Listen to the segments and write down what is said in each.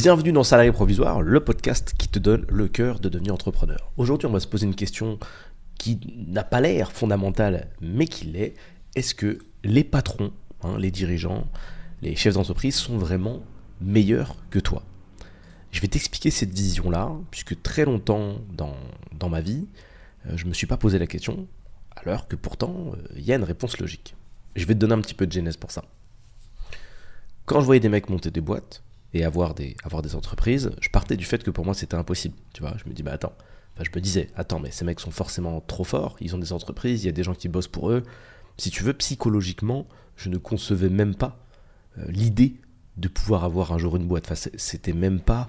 Bienvenue dans Salarié Provisoire, le podcast qui te donne le cœur de devenir entrepreneur. Aujourd'hui, on va se poser une question qui n'a pas l'air fondamentale, mais qui l'est. Est-ce que les patrons, hein, les dirigeants, les chefs d'entreprise sont vraiment meilleurs que toi? Je vais t'expliquer cette vision-là, puisque très longtemps dans, dans ma vie, euh, je ne me suis pas posé la question, alors que pourtant, euh, il y a une réponse logique. Je vais te donner un petit peu de genèse pour ça. Quand je voyais des mecs monter des boîtes et avoir des, avoir des entreprises, je partais du fait que pour moi c'était impossible. Tu vois, je me dis, bah attends, je me disais, attends, mais ces mecs sont forcément trop forts, ils ont des entreprises, il y a des gens qui bossent pour eux. Si tu veux, psychologiquement, je ne concevais même pas euh, l'idée de pouvoir avoir un jour une boîte. Enfin, c'était même pas.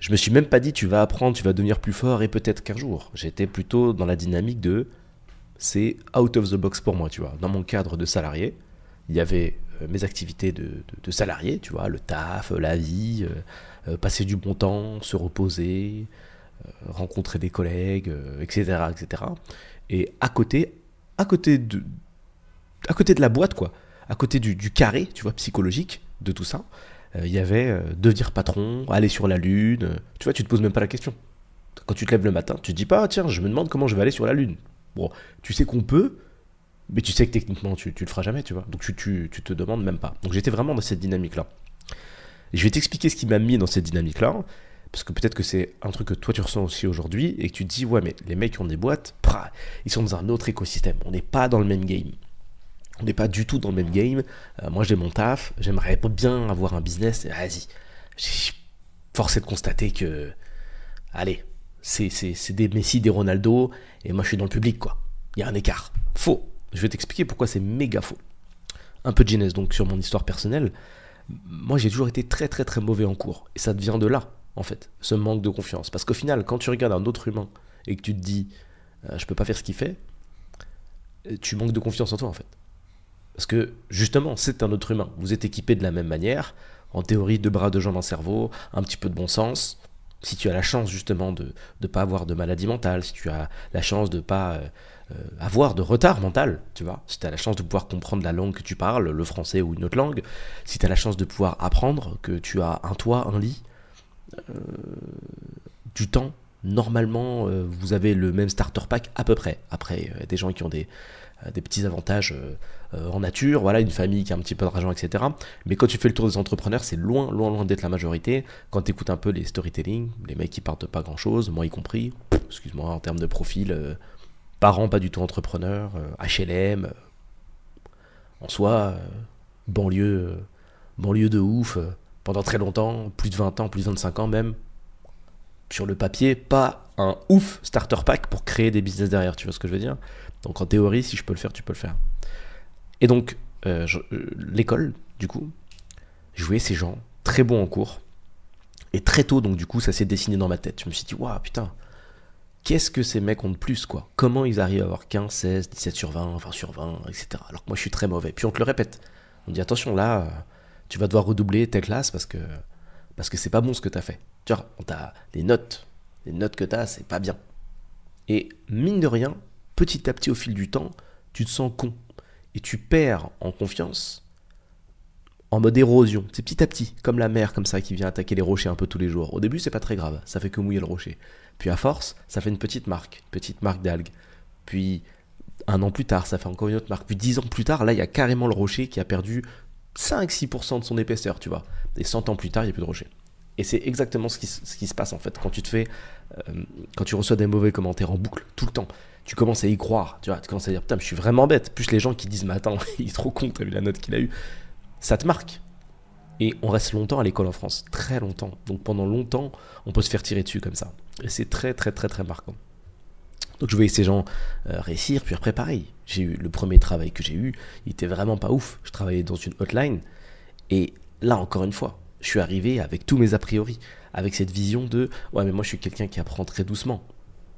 Je me suis même pas dit, tu vas apprendre, tu vas devenir plus fort et peut-être qu'un jour. J'étais plutôt dans la dynamique de c'est out of the box pour moi, tu vois. Dans mon cadre de salarié, il y avait mes activités de, salarié, tu vois, le taf, la vie, euh, euh, passer du bon temps, se reposer, rencontrer des collègues, etc., etc. Et à côté, à côté de, à côté de la boîte, quoi, à côté du, carré, tu vois, psychologique de tout ça, il y avait devenir patron, aller sur la lune. Tu vois, tu te poses même pas la question. Quand tu te lèves le matin, tu te dis pas, tiens, je me demande comment je vais aller sur la lune. Bon, tu sais qu'on peut, mais tu sais que techniquement, tu, tu le feras jamais, tu vois. Donc tu, tu, tu te demandes même pas. Donc j'étais vraiment dans cette dynamique-là. Je vais t'expliquer ce qui m'a mis dans cette dynamique-là, parce que peut-être que c'est un truc que toi tu ressens aussi aujourd'hui, et que tu te dis, ouais, mais les mecs qui ont des boîtes, ils sont dans un autre écosystème. On n'est pas dans le même game. On n'est pas du tout dans le même game. Euh, moi, j'ai mon taf, j'aimerais bien avoir un business, vas-y. Force est de constater que, allez, c'est des Messi, des Ronaldo, et moi je suis dans le public, quoi. Il y a un écart. Faux. Je vais t'expliquer pourquoi c'est méga faux. Un peu de genèse donc sur mon histoire personnelle. Moi j'ai toujours été très très très mauvais en cours. Et ça vient de là, en fait, ce manque de confiance. Parce qu'au final, quand tu regardes un autre humain et que tu te dis, euh, je peux pas faire ce qu'il fait, euh, tu manques de confiance en toi, en fait. Parce que justement, c'est un autre humain. Vous êtes équipé de la même manière. En théorie, deux bras, deux jambes, un cerveau, un petit peu de bon sens si tu as la chance justement de ne pas avoir de maladie mentale, si tu as la chance de ne pas euh, avoir de retard mental, tu vois, si tu as la chance de pouvoir comprendre la langue que tu parles, le français ou une autre langue, si tu as la chance de pouvoir apprendre, que tu as un toit, un lit, euh, du temps, normalement vous avez le même starter pack à peu près. Après, des gens qui ont des, petits avantages euh, en nature, voilà, une famille qui a un petit peu d'argent, etc. Mais quand tu fais le tour des entrepreneurs, c'est loin, loin, loin d'être la majorité. Quand tu écoutes un peu les storytelling, les mecs qui partent pas grand chose, moi y compris, excuse-moi, en termes de profil, euh, parents pas du tout entrepreneurs, HLM, euh, en soi, banlieue, banlieue de ouf, pendant très longtemps, plus de 20 ans, plus de 25 ans même, sur le papier, pas un ouf starter pack pour créer des business derrière, tu vois ce que je veux dire? Donc en théorie, si je peux le faire, tu peux le faire. Et donc, euh, euh, l'école, du coup, je voyais ces gens très bons en cours. Et très tôt, donc, du coup, ça s'est dessiné dans ma tête. Je me suis dit, waouh, putain, qu'est-ce que ces mecs ont de plus, quoi? Comment ils arrivent à avoir 15, 16, 17 sur 20, 20 sur 20, etc. Alors que moi, je suis très mauvais. Puis on te le répète. On dit, attention, là, tu vas devoir redoubler tes classes parce que parce que c'est pas bon ce que tu as fait. Tu vois, on t'a les notes, les notes que tu as, c'est pas bien. Et mine de rien, petit à petit au fil du temps, tu te sens con et tu perds en confiance en mode érosion. C'est petit à petit, comme la mer comme ça qui vient attaquer les rochers un peu tous les jours. Au début, c'est pas très grave, ça fait que mouiller le rocher. Puis à force, ça fait une petite marque, une petite marque d'algues. Puis un an plus tard, ça fait encore une autre marque. Puis dix ans plus tard, là, il y a carrément le rocher qui a perdu 5-6% de son épaisseur, tu vois. Et 100 ans plus tard, il n'y a plus de rocher. Et c'est exactement ce qui, se passe en fait quand tu te fais, euh, quand tu reçois des mauvais commentaires en boucle tout le temps tu commences à y croire, tu vois, tu commences à dire putain, je suis vraiment bête. Plus les gens qui disent mais attends, il est trop con, t'as vu la note qu'il a eue, ça te marque. Et on reste longtemps à l'école en France, très longtemps. Donc pendant longtemps, on peut se faire tirer dessus comme ça. Et c'est très très très très marquant. Donc je voyais ces gens euh, réussir, puis après pareil. J'ai eu le premier travail que j'ai eu, il était vraiment pas ouf. Je travaillais dans une hotline, et là encore une fois, je suis arrivé avec tous mes a priori, avec cette vision de ouais mais moi je suis quelqu'un qui apprend très doucement.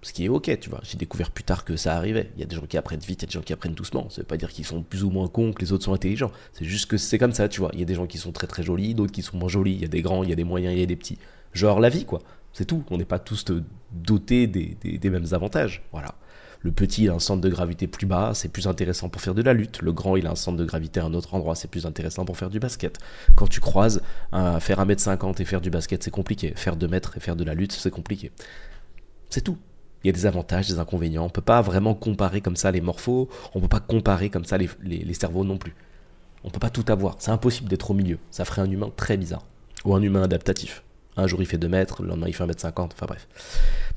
Ce qui est ok, tu vois. J'ai découvert plus tard que ça arrivait. Il y a des gens qui apprennent vite, il y a des gens qui apprennent doucement. Ça veut pas dire qu'ils sont plus ou moins cons, que les autres sont intelligents. C'est juste que c'est comme ça, tu vois. Il y a des gens qui sont très très jolis, d'autres qui sont moins jolis. Il y a des grands, il y a des moyens, il y a des petits. Genre la vie, quoi. C'est tout. On n'est pas tous dotés des, mêmes avantages. Voilà. Le petit, il a un centre de gravité plus bas, c'est plus intéressant pour faire de la lutte. Le grand, il a un centre de gravité à un autre endroit, c'est plus intéressant pour faire du basket. Quand tu croises, faire 1m50 et faire du basket, c'est compliqué. Faire 2 mètres et faire de la lutte, c'est compliqué. C'est tout. Il y a des avantages, des inconvénients. On peut pas vraiment comparer comme ça les morphos, on peut pas comparer comme ça les, cerveaux non plus. On peut pas tout avoir. C'est impossible d'être au milieu. Ça ferait un humain très bizarre. Ou un humain adaptatif. Un jour il fait 2 mètres, le lendemain il fait 1m50, enfin bref.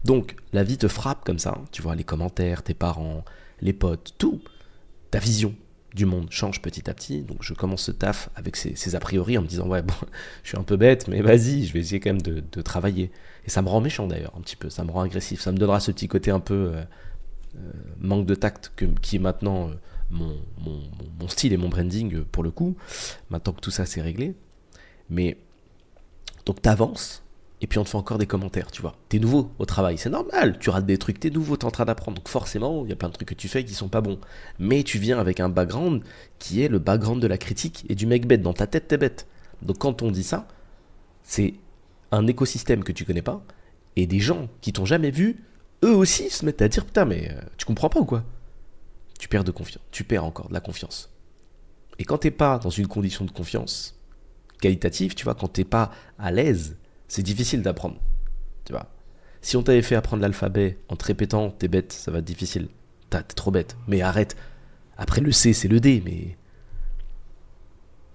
Donc la vie te frappe comme ça, tu vois, les commentaires, tes parents, les potes, tout. Ta vision du monde change petit à petit. Donc je commence ce taf avec ces, a priori en me disant ouais bon, je suis un peu bête, mais vas-y, je vais essayer quand même de, travailler. Et ça me rend méchant d'ailleurs un petit peu, ça me rend agressif, ça me donnera ce petit côté un peu euh, euh, manque de tact qui est maintenant euh, mon, mon, style et mon branding pour le coup, maintenant que tout ça s'est réglé. Mais donc t'avances, et puis on te fait encore des commentaires, tu vois. T'es nouveau au travail, c'est normal, tu rates des trucs, t'es nouveau, t'es en train d'apprendre. Donc forcément, il y a plein de trucs que tu fais qui sont pas bons. Mais tu viens avec un background qui est le background de la critique et du mec bête. Dans ta tête, t'es bête. Donc quand on dit ça, c'est un écosystème que tu connais pas, et des gens qui t'ont jamais vu, eux aussi se mettent à dire putain, mais euh, tu comprends pas ou quoi? Tu perds de confiance, tu perds encore de la confiance. Et quand t'es pas dans une condition de confiance qualitative, tu vois, quand t'es pas à l'aise, c'est difficile d'apprendre. Tu vois. Si on t'avait fait apprendre l'alphabet en te répétant t'es bête, ça va être difficile. T'es trop bête. Mais arrête. Après le C, c'est le D, mais.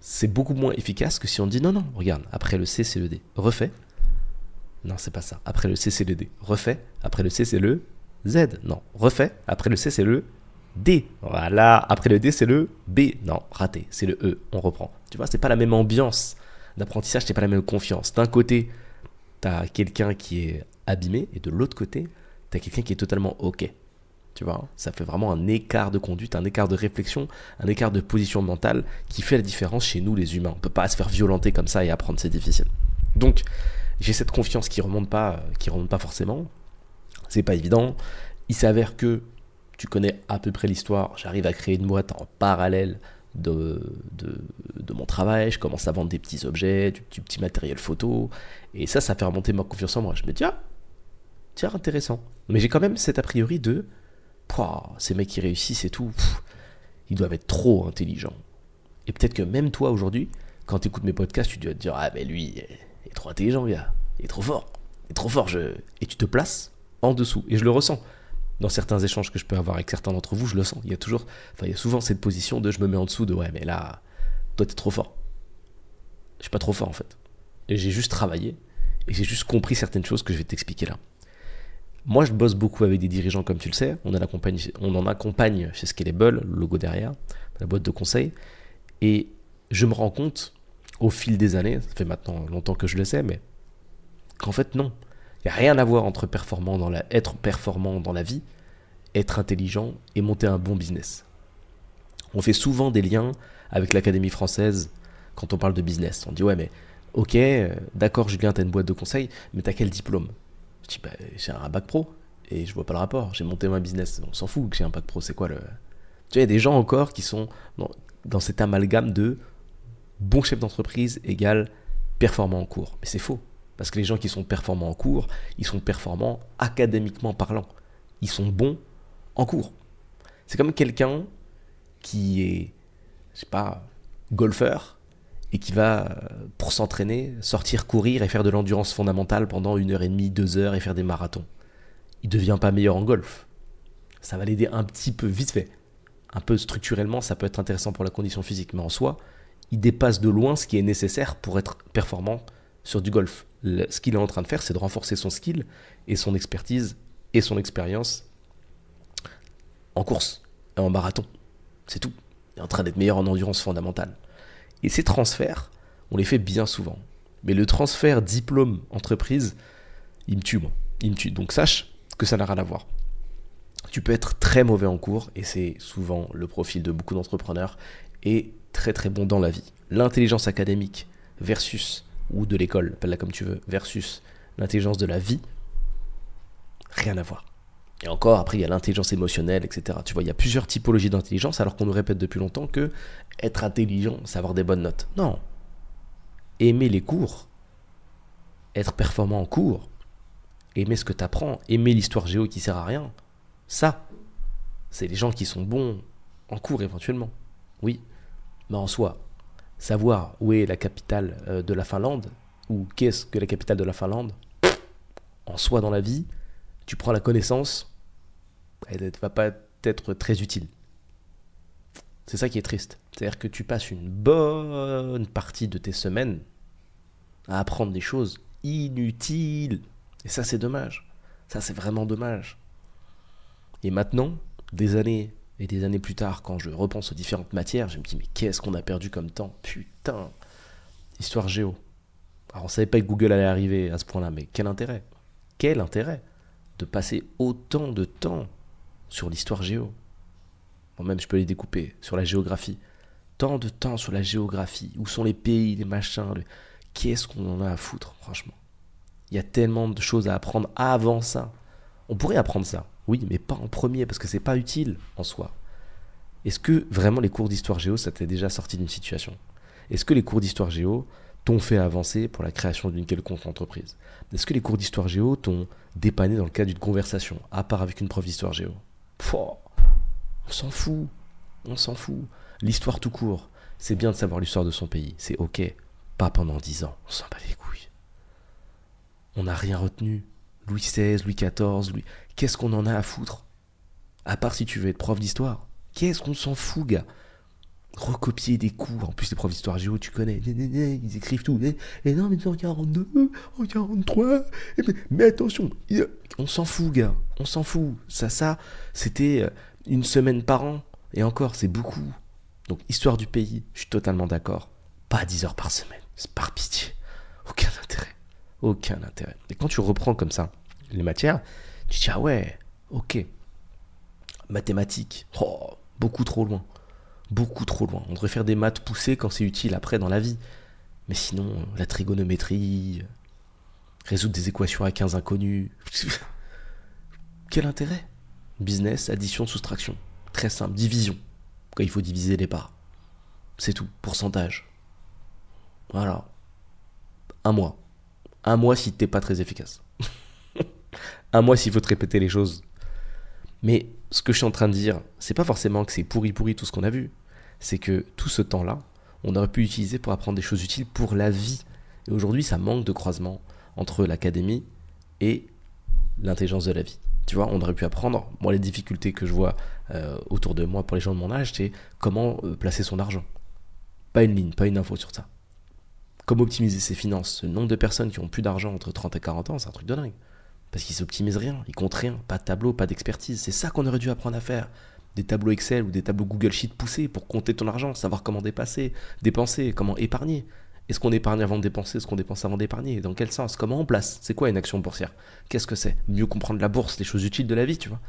C'est beaucoup moins efficace que si on dit non, non, regarde, après le C, c'est le D. Refais. Non, c'est pas ça. Après le C, c'est le D. Refais. Après le C, c'est le Z. Non. Refais. Après le C, c'est le D. Voilà. Après le D, c'est le B. Non, raté. C'est le E. On reprend. Tu vois, c'est pas la même ambiance d'apprentissage, c'est pas la même confiance. D'un côté, tu as quelqu'un qui est abîmé, et de l'autre côté, tu as quelqu'un qui est totalement OK. Tu vois, ça fait vraiment un écart de conduite, un écart de réflexion, un écart de position mentale qui fait la différence chez nous les humains. On peut pas se faire violenter comme ça et apprendre, c'est difficile. Donc, j'ai cette confiance qui remonte pas, qui remonte pas forcément. C'est pas évident. Il s'avère que tu connais à peu près l'histoire. J'arrive à créer une boîte en parallèle de, de, mon travail, je commence à vendre des petits objets, du, petit matériel photo, et ça, ça fait remonter ma confiance en moi. Je me dis, ah, tiens, intéressant. Mais j'ai quand même cet a priori de, ces mecs qui réussissent et tout, ils doivent être trop intelligents. Et peut-être que même toi aujourd'hui, quand tu écoutes mes podcasts, tu dois te dire, ah, mais lui, est trop intelligent, il est trop fort, il est trop fort, et tu te places en dessous, et je le ressens dans certains échanges que je peux avoir avec certains d'entre vous, je le sens. Il y a toujours, enfin, il y a souvent cette position de je me mets en dessous de ouais, mais là, toi, t'es trop fort. Je suis pas trop fort en fait. Et j'ai juste travaillé et j'ai juste compris certaines choses que je vais t'expliquer là. Moi, je bosse beaucoup avec des dirigeants, comme tu le sais. On, en accompagne, on en accompagne chez Scalable, le logo derrière, la boîte de conseil. Et je me rends compte, au fil des années, ça fait maintenant longtemps que je le sais, mais qu'en fait, non. Il n'y a rien à voir entre performant dans la, être performant dans la vie, être intelligent et monter un bon business. On fait souvent des liens avec l'Académie française quand on parle de business. On dit ouais mais ok, euh, d'accord Julien, t'as une boîte de conseil, mais t'as quel diplôme? Je dis bah j'ai un bac pro et je vois pas le rapport. J'ai monté ma business, on s'en fout que j'ai un bac pro. C'est quoi le Tu vois, il y a des gens encore qui sont dans, dans cet amalgame de bon chef d'entreprise égale performant en cours. Mais c'est faux. Parce que les gens qui sont performants en cours, ils sont performants académiquement parlant. Ils sont bons en cours. C'est comme quelqu'un qui est, je sais pas, golfeur et qui va, pour s'entraîner, sortir courir et faire de l'endurance fondamentale pendant une heure et demie, deux heures et faire des marathons. Il ne devient pas meilleur en golf. Ça va l'aider un petit peu, vite fait. Un peu structurellement, ça peut être intéressant pour la condition physique, mais en soi, il dépasse de loin ce qui est nécessaire pour être performant sur du golf ce qu'il est en train de faire, c'est de renforcer son skill et son expertise et son expérience en course et en marathon. C'est tout. Il est en train d'être meilleur en endurance fondamentale. Et ces transferts, on les fait bien souvent. Mais le transfert diplôme-entreprise, il me tue, moi. Donc sache que ça n'a rien à voir. Tu peux être très mauvais en cours, et c'est souvent le profil de beaucoup d'entrepreneurs, très très bon dans la vie. L'intelligence académique versus ou de l'école, appelle-la comme tu veux, versus l'intelligence de la vie, rien à voir. Et encore, après, il y a l'intelligence émotionnelle, etc. Tu vois, il y a plusieurs typologies d'intelligence, alors qu'on nous répète depuis longtemps que être intelligent, c'est avoir des bonnes notes. Non. Aimer les cours, être performant en cours, aimer ce que tu apprends, aimer l'histoire géo qui sert à rien, ça, c'est les gens qui sont bons en cours éventuellement. Oui, mais en soi, savoir où est la capitale euh, de la Finlande, ou qu'est-ce que la capitale de la Finlande, en soi dans la vie, tu prends la connaissance, elle ne va pas être très utile. C'est ça qui est triste. C'est-à-dire que tu passes une bonne partie de tes semaines à apprendre des choses inutiles. Et ça, c'est dommage. Ça, c'est vraiment dommage. Et maintenant, des années et des années plus tard, quand je repense aux différentes matières, je me dis, mais qu'est-ce qu'on a perdu comme temps? Putain Histoire géo. Alors, on savait pas que Google allait arriver à ce point-là, mais quel intérêt? Quel intérêt de passer autant de temps sur l'histoire géo? Moi-même, je peux les découper sur la géographie. Tant de temps sur la géographie. Où sont les pays, les machins Qu'est-ce qu'on en a à foutre, franchement? Il y a tellement de choses à apprendre avant ça. On pourrait apprendre ça, oui, mais pas en premier, parce que c'est pas utile en soi. Est-ce que vraiment les cours d'histoire géo, ça t'est déjà sorti d'une situation? Est-ce que les cours d'histoire géo t'ont fait avancer pour la création d'une quelconque entreprise? Est-ce que les cours d'histoire géo t'ont dépanné dans le cadre d'une conversation, à part avec une prof d'histoire géo? On s'en fout, on s'en fout. L'histoire tout court, c'est bien de savoir l'histoire de son pays, c'est ok. Pas pendant dix ans, on s'en bat les couilles. On n'a rien retenu. Louis XVI, Louis XIV, Louis... Qu'est-ce qu'on en a à foutre? À part si tu veux être prof d'histoire. Qu'est-ce qu'on s'en fout, gars? Recopier des cours. En plus, les profs d'histoire géo, tu connais, ils écrivent tout. Et non, mais en 42, en 43, mais attention, on s'en fout, gars, on s'en fout. Ça, ça, c'était euh, une semaine par an. Et encore, c'est beaucoup. Donc, histoire du pays, je suis totalement d'accord. Pas 10 heures par semaine, c'est par pitié. Aucun intérêt. Aucun intérêt. Et quand tu reprends comme ça les matières, tu te dis, ah ouais, ok. Mathématiques, oh, beaucoup trop loin beaucoup trop loin. On devrait faire des maths poussées quand c'est utile après dans la vie. Mais sinon, la trigonométrie, résoudre des équations à 15 inconnus. Quel intérêt? Business, addition, soustraction. Très simple. Division. Quand il faut diviser les parts? C'est tout. Pourcentage. Voilà. Un mois. Un mois si t'es pas très efficace. un mois s'il faut te répéter les choses. Mais ce que je suis en train de dire, c'est pas forcément que c'est pourri pourri tout ce qu'on a vu c'est que tout ce temps-là, on aurait pu l'utiliser pour apprendre des choses utiles pour la vie. Et aujourd'hui, ça manque de croisement entre l'académie et l'intelligence de la vie. Tu vois, on aurait pu apprendre, moi les difficultés que je vois euh, autour de moi pour les gens de mon âge, c'est comment euh, placer son argent. Pas une ligne, pas une info sur ça. Comment optimiser ses finances. Ce nombre de personnes qui ont plus d'argent entre 30 et 40 ans, c'est un truc de dingue. Parce qu'ils s'optimisent rien, ils comptent rien, pas de tableau, pas d'expertise. C'est ça qu'on aurait dû apprendre à faire des tableaux Excel ou des tableaux Google Sheet poussés pour compter ton argent, savoir comment dépasser, dépenser, comment épargner. Est-ce qu'on épargne avant de dépenser Est-ce qu'on dépense avant d'épargner? Dans quel sens? Comment on place? C'est quoi une action boursière? Qu'est-ce que c'est? Mieux comprendre la bourse, les choses utiles de la vie, tu vois.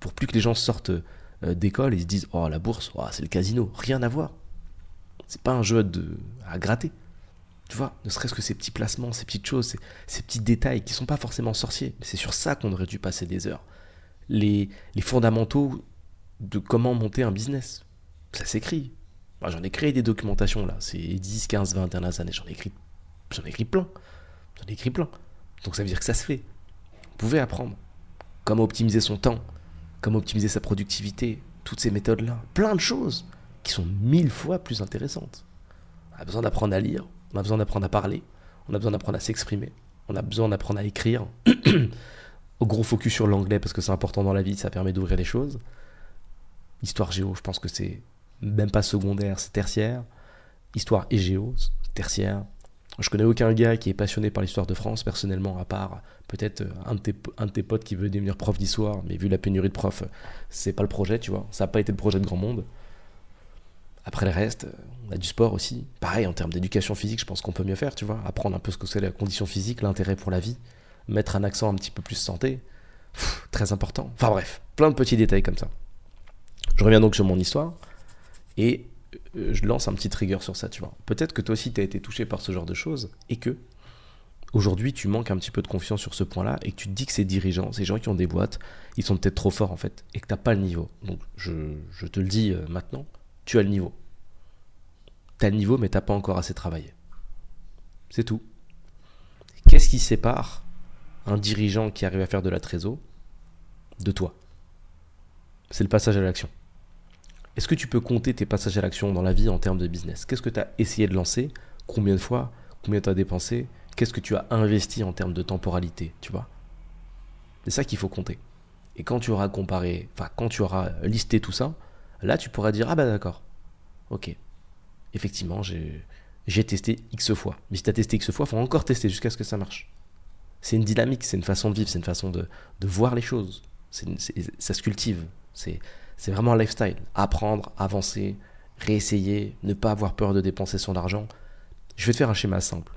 Pour plus que les gens sortent euh, d'école et se disent Oh, la bourse, oh, c'est le casino. Rien à voir. C'est pas un jeu à gratter. Tu vois, ne serait-ce que ces petits placements, ces petites choses, ces, petits détails qui sont pas forcément sorciers. C'est sur ça qu'on aurait dû passer des heures. Les, fondamentaux de comment monter un business. Ça s'écrit. j'en ai créé des documentations là, c'est 10, 15, 20 dernières années, j'en ai j'en ai écrit plein. J'en ai écrit plein. Donc ça veut dire que ça se fait. Vous pouvez apprendre comment optimiser son temps, comment optimiser sa productivité, toutes ces méthodes-là. Plein de choses qui sont mille fois plus intéressantes. On a besoin d'apprendre à lire, on a besoin d'apprendre à parler, on a besoin d'apprendre à s'exprimer, on a besoin d'apprendre à écrire. Au gros focus sur l'anglais parce que c'est important dans la vie, ça permet d'ouvrir les choses. Histoire géo, je pense que c'est même pas secondaire, c'est tertiaire. Histoire et géo, tertiaire. Je connais aucun gars qui est passionné par l'histoire de France, personnellement, à part peut-être un, un, de tes potes qui veut devenir prof d'histoire, mais vu la pénurie de profs, c'est pas le projet, tu vois. Ça n'a pas été le projet de grand monde. Après le reste, on a du sport aussi. Pareil, en termes d'éducation physique, je pense qu'on peut mieux faire, tu vois. Apprendre un peu ce que c'est la condition physique, l'intérêt pour la vie, mettre un accent un petit peu plus santé. très important. Enfin bref, plein de petits détails comme ça. Je reviens donc sur mon histoire et euh, je lance un petit trigger sur ça, tu vois. Peut-être que toi aussi tu as été touché par ce genre de choses et que aujourd'hui tu manques un petit peu de confiance sur ce point-là et que tu te dis que ces dirigeants, ces gens qui ont des boîtes, ils sont peut-être trop forts en fait et que tu pas le niveau. Donc je, je te le dis euh, maintenant, tu as le niveau. Tu as le niveau mais tu pas encore assez travaillé. C'est tout. Qu'est-ce qui sépare un dirigeant qui arrive à faire de la trésor de toi? C'est le passage à l'action. Est-ce que tu peux compter tes passages à l'action dans la vie en termes de business? Qu'est-ce que tu as essayé de lancer? Combien de fois? Combien tu as dépensé? Qu'est-ce que tu as investi en termes de temporalité? Tu vois? C'est ça qu'il faut compter. Et quand tu auras comparé, enfin quand tu auras listé tout ça, là tu pourras dire ah bah d'accord, ok, effectivement j'ai testé X fois. Mais si tu as testé X fois, il faut encore tester jusqu'à ce que ça marche. C'est une dynamique, c'est une façon de vivre, c'est une façon de, voir les choses. ça se cultive. C'est vraiment un lifestyle. Apprendre, avancer, réessayer, ne pas avoir peur de dépenser son argent. Je vais te faire un schéma simple.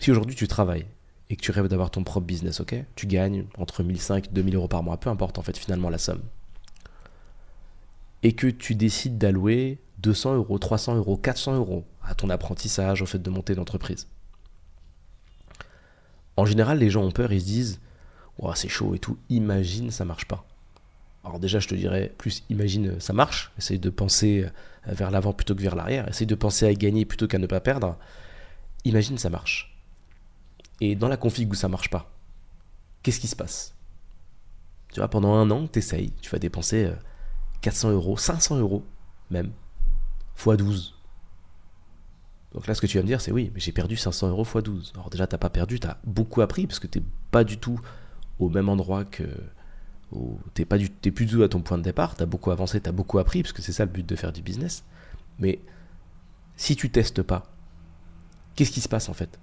Si aujourd'hui tu travailles et que tu rêves d'avoir ton propre business, ok? Tu gagnes entre 1500 et 2000 euros par mois, peu importe en fait finalement la somme. Et que tu décides d'allouer 200 euros, 300 euros, 400 euros à ton apprentissage, au fait de monter une entreprise. En général, les gens ont peur, ils se disent c'est chaud et tout, imagine ça marche pas. Alors déjà, je te dirais, plus imagine ça marche, essaye de penser vers l'avant plutôt que vers l'arrière, essaye de penser à gagner plutôt qu'à ne pas perdre. Imagine ça marche. Et dans la config où ça marche pas, qu'est-ce qui se passe? Tu vois, pendant un an, tu essayes, tu vas dépenser 400 euh, euros, 500 euros même, x 12. Donc là, ce que tu vas me dire, c'est oui, mais j'ai perdu 500 euros x 12. Alors déjà, tu n'as pas perdu, tu as beaucoup appris, parce que tu n'es pas du tout au même endroit que... Tu n'es pas du, es plus du tout à ton point de départ, tu as beaucoup avancé, tu as beaucoup appris, parce que c'est ça le but de faire du business. Mais si tu testes pas, qu'est-ce qui se passe en fait?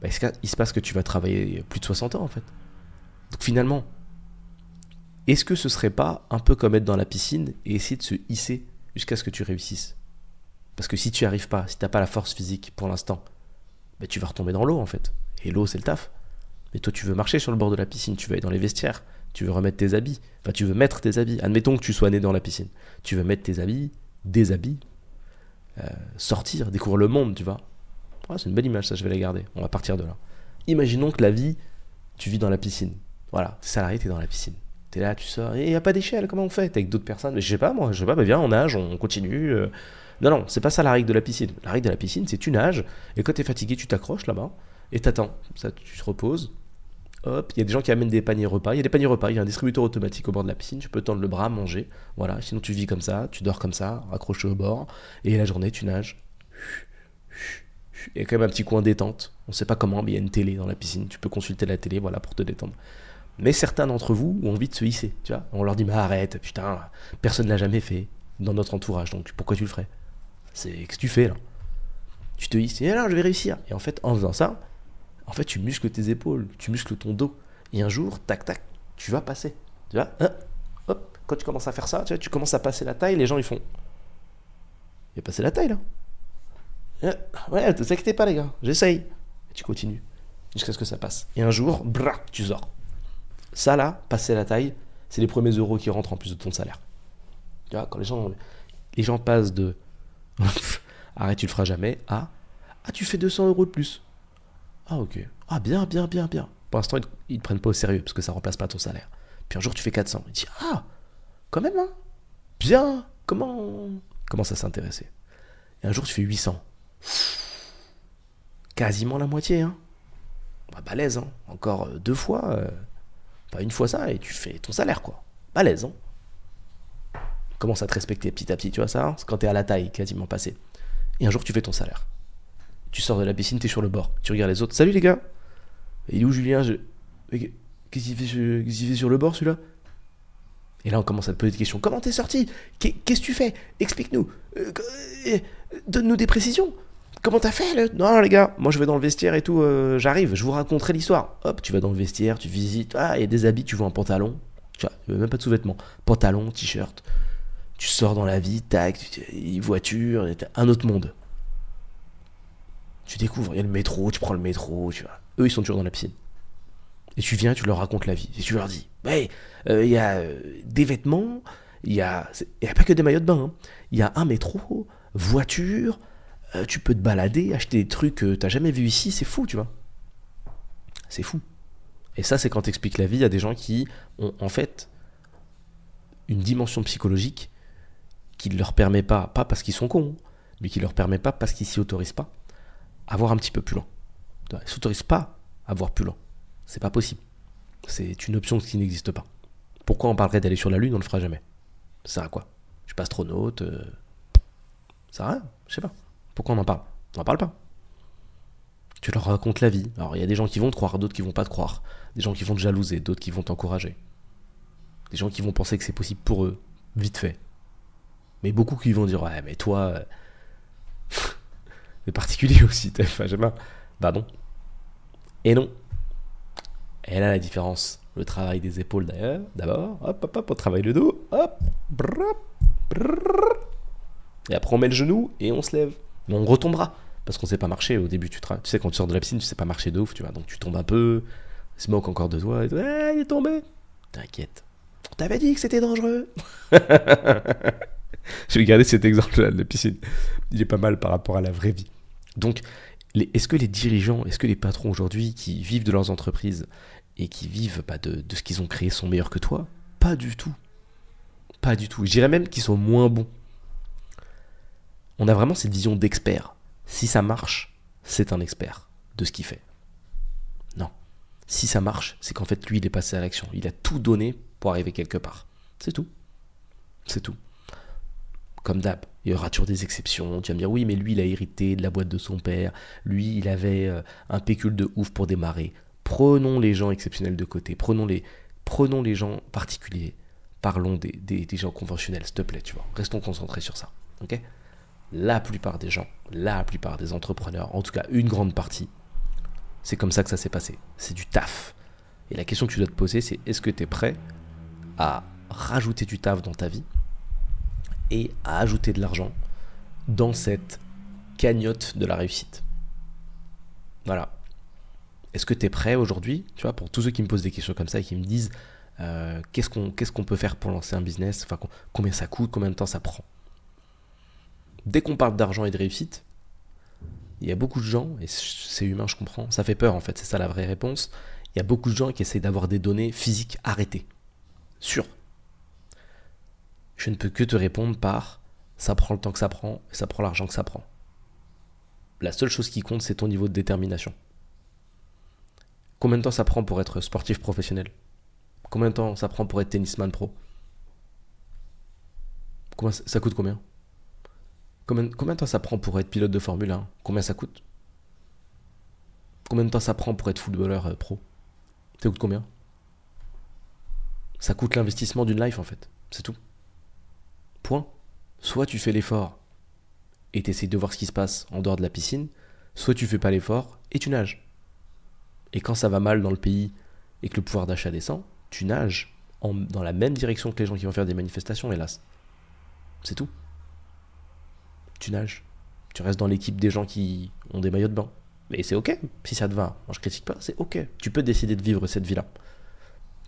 Bah, il se passe que tu vas travailler plus de 60 ans en fait? Donc finalement, est-ce que ce serait pas un peu comme être dans la piscine et essayer de se hisser jusqu'à ce que tu réussisses? Parce que si tu n'y arrives pas, si tu n'as pas la force physique pour l'instant, bah, tu vas retomber dans l'eau en fait. Et l'eau c'est le taf. Mais toi tu veux marcher sur le bord de la piscine, tu veux aller dans les vestiaires, tu veux remettre tes habits, enfin tu veux mettre tes habits. Admettons que tu sois né dans la piscine. Tu veux mettre tes habits, des habits, euh, sortir, découvrir le monde, tu vois c'est une belle image, ça, je vais la garder. On va partir de là. Imaginons que la vie, tu vis dans la piscine. Voilà, salarié, t'es dans la piscine. T'es là, tu sors, et il n'y a pas d'échelle, comment on fait? T'es avec d'autres personnes, je sais pas, moi, je sais pas, bah viens, on nage, on continue. Euh. Non, non, c'est pas ça la règle de la piscine. La règle de la piscine, c'est tu nages, et quand t'es fatigué, tu t'accroches là-bas, et t'attends. Ça, tu te reposes. Hop, il y a des gens qui amènent des paniers repas. Il y a des paniers repas, il y a un distributeur automatique au bord de la piscine, tu peux tendre le bras, manger. Voilà, sinon tu vis comme ça, tu dors comme ça, accroché au bord, et la journée, tu nages il y a quand même un petit coin détente. On sait pas comment, mais il y a une télé dans la piscine. Tu peux consulter la télé, voilà, pour te détendre. Mais certains d'entre vous ont envie de se hisser, tu vois. On leur dit, mais arrête, putain, personne ne l'a jamais fait dans notre entourage, donc pourquoi tu le ferais? C'est ce que tu fais là? Tu te hisses, et alors je vais réussir. Et en fait, en faisant ça, en fait, tu muscles tes épaules, tu muscles ton dos. Et un jour, tac, tac, tu vas passer. Tu vois, hein, hop, quand tu commences à faire ça, tu, vois, tu commences à passer la taille, les gens ils font. Il a passé la taille là. Euh, ouais, ne t'inquiète pas, les gars, j'essaye. Et tu continues jusqu'à ce que ça passe. Et un jour, bra, tu sors. Ça, là, passer la taille, c'est les premiers euros qui rentrent en plus de ton salaire. Tu vois, quand les gens, les gens passent de arrête, tu le feras jamais à ah, tu fais 200 euros de plus. Ah, ok. Ah, bien, bien, bien, bien. Pour l'instant, ils ne prennent pas au sérieux parce que ça remplace pas ton salaire. Puis un jour, tu fais 400. Ils disent Ah, quand même, hein Bien. Comment, comment ça s'intéresser Et un jour, tu fais 800 quasiment la moitié. Hein. Bah, balèze, hein. encore euh, deux fois, euh, une fois ça, et tu fais ton salaire, quoi. Balèze, hein. Commence à te respecter petit à petit, tu vois ça C'est quand t'es à la taille, quasiment passé. Et un jour, tu fais ton salaire. Tu sors de la piscine, t'es sur le bord. Tu regardes les autres. Salut les gars Il où Julien? Qu'est-ce qu'il fait, sur le bord celui-là? Et là, on commence à te poser des questions. Comment t'es sorti? Qu'est-ce que tu fais? Explique-nous. Euh, donne-nous des précisions. Comment t'as fait le... Non, les gars, moi je vais dans le vestiaire et tout, euh, j'arrive, je vous raconterai l'histoire. Hop, tu vas dans le vestiaire, tu visites, ah, il y a des habits, tu vois un pantalon, tu vois, même pas de sous-vêtements, pantalon, t-shirt. Tu sors dans la vie, tac, voiture, un autre monde. Tu découvres, il y a le métro, tu prends le métro, tu vois. Eux, ils sont toujours dans la piscine. Et tu viens, tu leur racontes la vie. Et tu leur dis, ouais, euh, il y a euh, des vêtements, il y a, pas que des maillots de bain, hein. il y a un métro, voiture, euh, tu peux te balader, acheter des trucs que t'as jamais vu ici, c'est fou, tu vois. C'est fou. Et ça, c'est quand tu expliques la vie à des gens qui ont en fait une dimension psychologique qui ne leur permet pas, pas parce qu'ils sont cons, mais qui ne leur permet pas parce qu'ils s'y autorisent pas, à voir un petit peu plus loin. Ils s'autorisent pas à voir plus loin. C'est pas possible. C'est une option qui n'existe pas. Pourquoi on parlerait d'aller sur la Lune On le fera jamais? Ça sert à quoi? Je suis pas astronaute. Euh... Ça à rien. Je sais pas. Pourquoi on en parle? On en parle pas. Tu leur racontes la vie. Alors il y a des gens qui vont te croire, d'autres qui vont pas te croire. Des gens qui vont te jalouser, d'autres qui vont t'encourager. Des gens qui vont penser que c'est possible pour eux, vite fait. Mais beaucoup qui vont dire Ouais, mais toi. Euh, c'est particulier aussi, enfin, jamais. Bah non. Et non. Et là, la différence. Le travail des épaules d'ailleurs, d'abord, hop, hop, hop, on travaille le dos, hop, et après on met le genou et on se lève. Mais on retombera, parce qu'on sait pas marcher au début, tu, tu sais, quand tu sors de la piscine, tu sais pas marcher de ouf, tu vois, donc tu tombes un peu, se moque encore de toi, et ouais, il est tombé. T'inquiète, on t'avait dit que c'était dangereux. Je vais garder cet exemple-là de la piscine. Il est pas mal par rapport à la vraie vie. Donc, est-ce que les dirigeants, est-ce que les patrons aujourd'hui qui vivent de leurs entreprises et qui vivent pas de, ce qu'ils ont créé sont meilleurs que toi? Pas du tout. Pas du tout. Je dirais même qu'ils sont moins bons. On a vraiment cette vision d'expert. Si ça marche, c'est un expert de ce qu'il fait. Non. Si ça marche, c'est qu'en fait, lui, il est passé à l'action. Il a tout donné pour arriver quelque part. C'est tout. C'est tout comme d'hab. Il y aura toujours des exceptions. Tu vas me dire, oui, mais lui, il a hérité de la boîte de son père. Lui, il avait euh, un pécule de ouf pour démarrer. Prenons les gens exceptionnels de côté. Prenons les, gens particuliers. Parlons des, des, gens conventionnels, s'il te plaît, tu vois. Restons concentrés sur ça. Ok? La plupart des gens, la plupart des entrepreneurs, en tout cas une grande partie, c'est comme ça que ça s'est passé. C'est du taf. Et la question que tu dois te poser, c'est est-ce que tu es prêt à rajouter du taf dans ta vie et à ajouter de l'argent dans cette cagnotte de la réussite? Voilà. Est-ce que tu es prêt aujourd'hui, tu vois, pour tous ceux qui me posent des questions comme ça et qui me disent euh, qu'est-ce qu'on peut faire pour lancer un business, enfin combien ça coûte, combien de temps ça prend? Dès qu'on parle d'argent et de réussite, il y a beaucoup de gens, et c'est humain, je comprends, ça fait peur en fait, c'est ça la vraie réponse. Il y a beaucoup de gens qui essayent d'avoir des données physiques arrêtées, sûres, je ne peux que te répondre par ça prend le temps que ça prend et ça prend l'argent que ça prend. La seule chose qui compte, c'est ton niveau de détermination. Combien de temps ça prend pour être sportif professionnel? Combien de temps ça prend pour être tennisman pro? Ça coûte combien? Combien, de temps ça prend pour être pilote de Formule 1 Combien ça coûte? Combien de temps ça prend pour être footballeur euh, pro? Ça coûte combien? Ça coûte l'investissement d'une life en fait, c'est tout. Point. Soit tu fais l'effort et tu essaies de voir ce qui se passe en dehors de la piscine, soit tu fais pas l'effort et tu nages. Et quand ça va mal dans le pays et que le pouvoir d'achat descend, tu nages dans la même direction que les gens qui vont faire des manifestations, hélas. C'est tout. Tu nages. Tu restes dans l'équipe des gens qui ont des maillots de bain. Mais c'est ok, si ça te va. Moi je critique pas, c'est ok. Tu peux décider de vivre cette vie-là.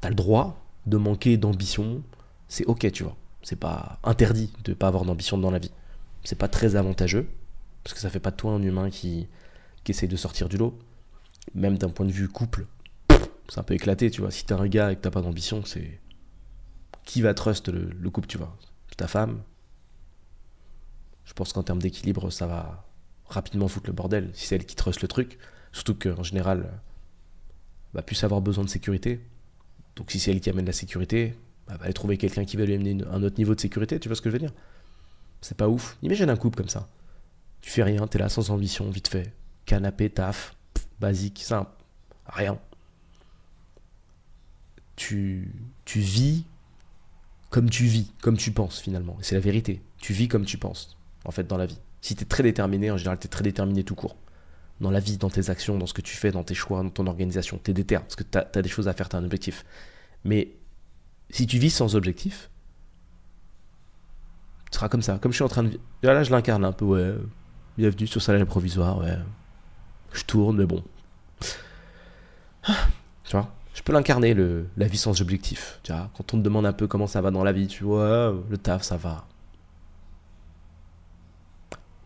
T'as le droit de manquer d'ambition, c'est ok, tu vois. C'est pas interdit de pas avoir d'ambition dans la vie. C'est pas très avantageux, parce que ça fait pas de toi un humain qui, qui essaye de sortir du lot. Même d'un point de vue couple, c'est un peu éclaté, tu vois. Si t'es un gars et que t'as pas d'ambition, c'est. Qui va trust le, le couple, tu vois Ta femme Je pense qu'en termes d'équilibre, ça va rapidement foutre le bordel si c'est elle qui trust le truc. Surtout qu'en général, elle va plus avoir besoin de sécurité. Donc si c'est elle qui amène la sécurité, bah, va aller trouver quelqu'un qui va lui amener un autre niveau de sécurité, tu vois ce que je veux dire? C'est pas ouf. Imagine un couple comme ça. Tu fais rien, t'es là sans ambition, vite fait. Canapé, taf, basique, simple, rien. Tu, tu vis comme tu vis, comme tu penses finalement. C'est la vérité. Tu vis comme tu penses, en fait, dans la vie. Si tu es très déterminé, en général, tu es très déterminé tout court. Dans la vie, dans tes actions, dans ce que tu fais, dans tes choix, dans ton organisation. Tu es parce que tu as, des choses à faire, tu as un objectif. Mais si tu vis sans objectif, tu seras comme ça. Comme je suis en train de. Là, je l'incarne un peu, ouais. Bienvenue sur salaire provisoire, ouais. Je tourne, mais bon. Tu vois Je peux l'incarner, la vie sans objectif. Tu vois Quand on te demande un peu comment ça va dans la vie, tu vois, le taf, ça va.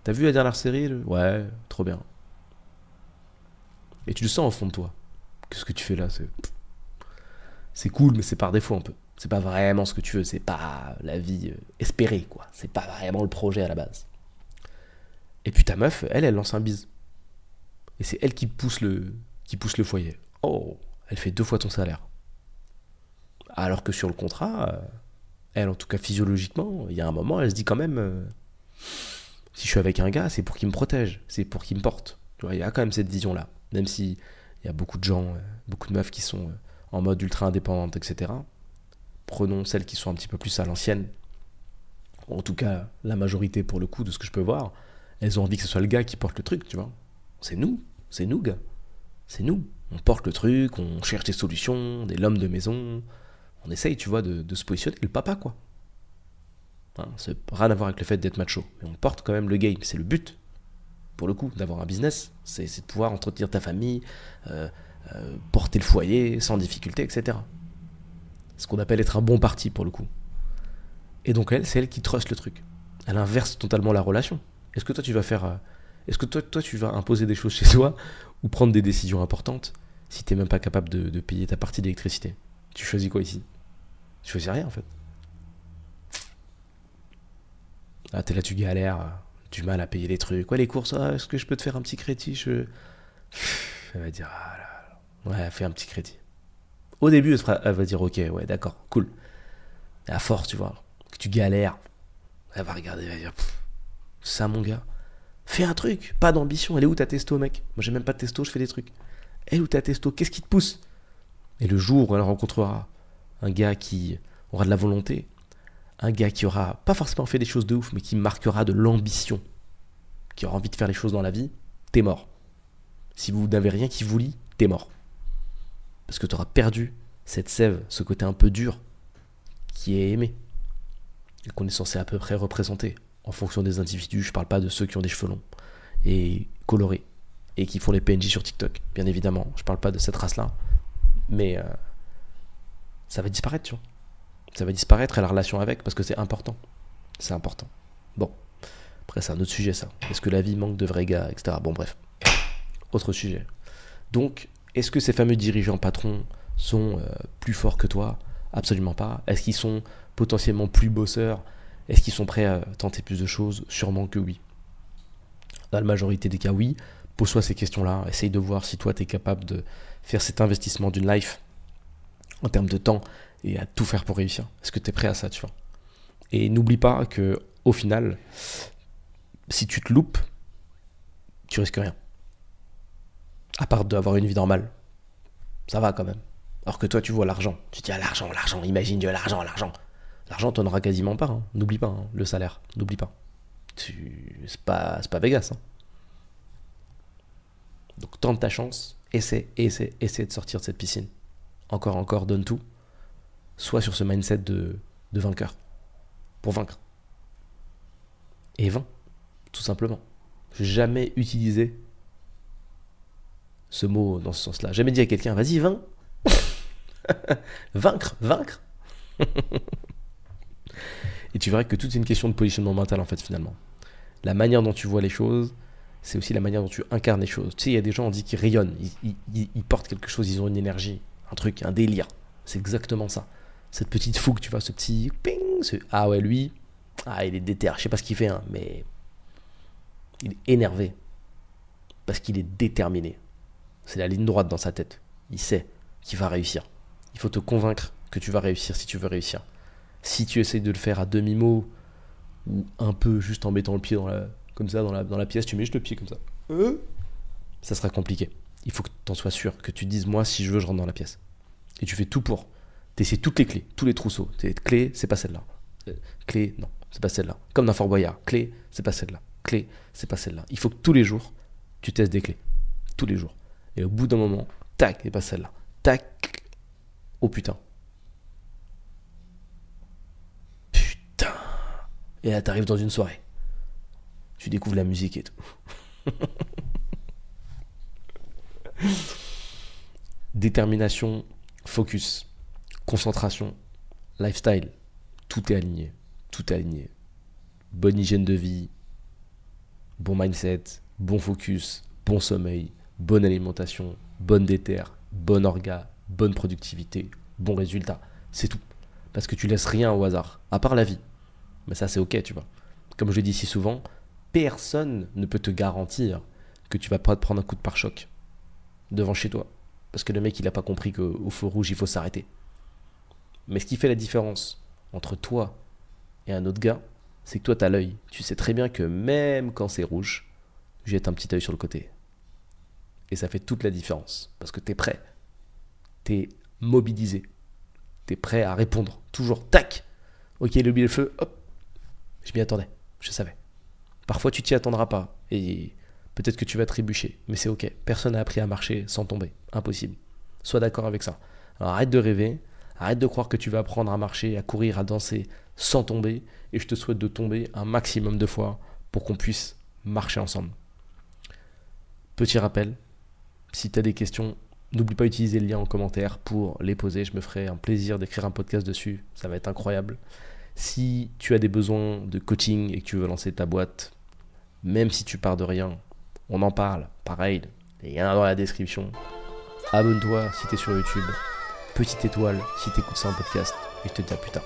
T'as vu la dernière série Ouais, trop bien. Et tu le sens au fond de toi. Qu'est-ce que tu fais là C'est c'est cool, mais c'est par défaut un peu c'est pas vraiment ce que tu veux, c'est pas la vie euh, espérée, quoi. C'est pas vraiment le projet à la base. Et puis ta meuf, elle, elle lance un bise. Et c'est elle qui pousse le, qui pousse le foyer. Oh, elle fait deux fois ton salaire. Alors que sur le contrat, euh, elle, en tout cas physiologiquement, il y a un moment, elle se dit quand même, euh, si je suis avec un gars, c'est pour qu'il me protège, c'est pour qu'il me porte. Il y a quand même cette vision-là. Même si il y a beaucoup de gens, euh, beaucoup de meufs qui sont en mode ultra indépendante, etc. Prenons celles qui sont un petit peu plus à l'ancienne. En tout cas, la majorité pour le coup de ce que je peux voir, elles ont envie que ce soit le gars qui porte le truc, tu vois. C'est nous, c'est nous, gars. C'est nous. On porte le truc, on cherche des solutions, des l'homme de maison, on essaye, tu vois, de, se positionner le papa, quoi. C'est rien à voir avec le fait d'être macho, mais on porte quand même le game, c'est le but, pour le coup, d'avoir un business, c'est de pouvoir entretenir ta famille, euh, euh, porter le foyer sans difficulté, etc. Ce qu'on appelle être un bon parti, pour le coup. Et donc elle, c'est elle qui trust le truc. Elle inverse totalement la relation. Est-ce que toi, tu vas faire... Euh, est-ce que toi, toi, tu vas imposer des choses chez toi ou prendre des décisions importantes si tu n'es même pas capable de payer ta partie d'électricité? Tu choisis quoi ici? Je choisis rien en fait. Ah, t'es là, tu galères, du mal à payer les trucs. Ouais, les courses, ah, est-ce que je peux te faire un petit crédit? Elle va dire, ah là, ouais, fais un petit crédit. Au début, elle, va dire, ok, ouais, d'accord, cool. À force, tu vois, que tu galères, elle va regarder, elle va dire, ça, mon gars, fais un truc, pas d'ambition. Elle est où ta testo, mec? Moi, j'ai même pas de testo, je fais des trucs. Elle est où ta testo? Qu'est-ce qui te pousse? Et le jour où elle rencontrera un gars qui aura de la volonté, un gars qui aura pas forcément fait des choses de ouf, mais qui marquera de l'ambition, qui aura envie de faire les choses dans la vie, t'es mort. Si vous n'avez rien qui vous lie, t'es mort. Parce que tu auras perdu cette sève, ce côté un peu dur, qui est aimé, et qu'on est censé à peu près représenter, en fonction des individus. Je parle pas de ceux qui ont des cheveux longs et colorés, et qui font les PNJ sur TikTok, bien évidemment. Je parle pas de cette race-là. Mais euh, ça va disparaître, tu vois. Ça va disparaître et la relation avec, parce que c'est important. C'est important. Bon. Après, c'est un autre sujet, ça. Est-ce que la vie manque de vrais gars, etc. Bon, bref. Autre sujet. Donc, est-ce que ces fameux dirigeants patrons sont euh, plus forts que toi? Absolument pas. Est-ce qu'ils sont potentiellement plus bosseurs? Est-ce qu'ils sont prêts à tenter plus de choses? Sûrement que oui. Dans la majorité des cas, oui. Pose-toi ces questions-là. Essaye de voir si toi, tu es capable de faire cet investissement d'une life en termes de temps et à tout faire pour réussir. Est-ce que tu es prêt à ça, tu vois? Et n'oublie pas que au final, si tu te loupes, tu risques rien. À part d'avoir une vie normale. Ça va quand même. Alors que toi, tu vois l'argent. Tu dis, ah, l'argent, l'argent, imagine Dieu, l'argent, l'argent. L'argent, t'en auras quasiment pas. Hein. N'oublie pas, hein, le salaire. N'oublie pas. Tu... C'est pas, pas Vegas. Hein. Donc tente ta chance. Essaie, essaie, essaie de sortir de cette piscine encore, encore, donne tout, soit sur ce mindset de, de vainqueur, pour vaincre. Et vain, tout simplement. Jamais utilisé ce mot dans ce sens-là. Jamais dit à quelqu'un, vas-y, vain. vaincre, vaincre. Et tu verras que tout est une question de positionnement mental, en fait, finalement. La manière dont tu vois les choses, c'est aussi la manière dont tu incarnes les choses. Tu sais, il y a des gens, on dit qu'ils rayonnent, ils portent quelque chose, ils ont une énergie un truc, un délire. C'est exactement ça. Cette petite fougue, tu vois, ce petit ping. Ah ouais, lui, ah, il est déter. Je sais pas ce qu'il fait, hein, mais il est énervé. Parce qu'il est déterminé. C'est la ligne droite dans sa tête. Il sait qu'il va réussir. Il faut te convaincre que tu vas réussir si tu veux réussir. Si tu essayes de le faire à demi-mot ou un peu juste en mettant le pied dans la, comme ça dans la, dans la pièce, tu mets juste le pied comme ça. Euh ça sera compliqué il faut que tu en sois sûr, que tu dises, moi, si je veux, je rentre dans la pièce. Et tu fais tout pour. Tu essaies toutes les clés, tous les trousseaux. Clé, c'est pas celle-là. Euh, clé, non, c'est pas celle-là. Comme dans Fort Boyard. Clé, c'est pas celle-là. Clé, c'est pas celle-là. Il faut que tous les jours, tu testes des clés. Tous les jours. Et au bout d'un moment, tac, c'est pas celle-là. Tac. Oh putain. Putain. Et là, t'arrives dans une soirée. Tu découvres la musique et tout. Détermination, focus, concentration, lifestyle, tout est aligné. Tout est aligné. Bonne hygiène de vie, bon mindset, bon focus, bon sommeil, bonne alimentation, bonne déterre, bon orga, bonne productivité, bon résultat. C'est tout. Parce que tu laisses rien au hasard, à part la vie. Mais ça, c'est ok, tu vois. Comme je l'ai dit si souvent, personne ne peut te garantir que tu vas pas te prendre un coup de pare-choc devant chez toi. Parce que le mec, il n'a pas compris qu'au feu rouge, il faut s'arrêter. Mais ce qui fait la différence entre toi et un autre gars, c'est que toi, tu as l'œil. Tu sais très bien que même quand c'est rouge, jette un petit œil sur le côté. Et ça fait toute la différence. Parce que tu es prêt. Tu es mobilisé. Tu es prêt à répondre. Toujours, tac Ok, il a oublié le feu, hop Je m'y attendais. Je savais. Parfois, tu t'y attendras pas. Et peut-être que tu vas trébucher. Mais c'est ok. Personne n'a appris à marcher sans tomber. Impossible. Sois d'accord avec ça. Alors arrête de rêver. Arrête de croire que tu vas apprendre à marcher, à courir, à danser sans tomber. Et je te souhaite de tomber un maximum de fois pour qu'on puisse marcher ensemble. Petit rappel, si tu as des questions, n'oublie pas d'utiliser le lien en commentaire pour les poser. Je me ferai un plaisir d'écrire un podcast dessus. Ça va être incroyable. Si tu as des besoins de coaching et que tu veux lancer ta boîte, même si tu pars de rien, on en parle. Pareil, lien dans la description. Abonne-toi si tu es sur YouTube petite étoile si t'écoutes ça en podcast. Et je te dis à plus tard.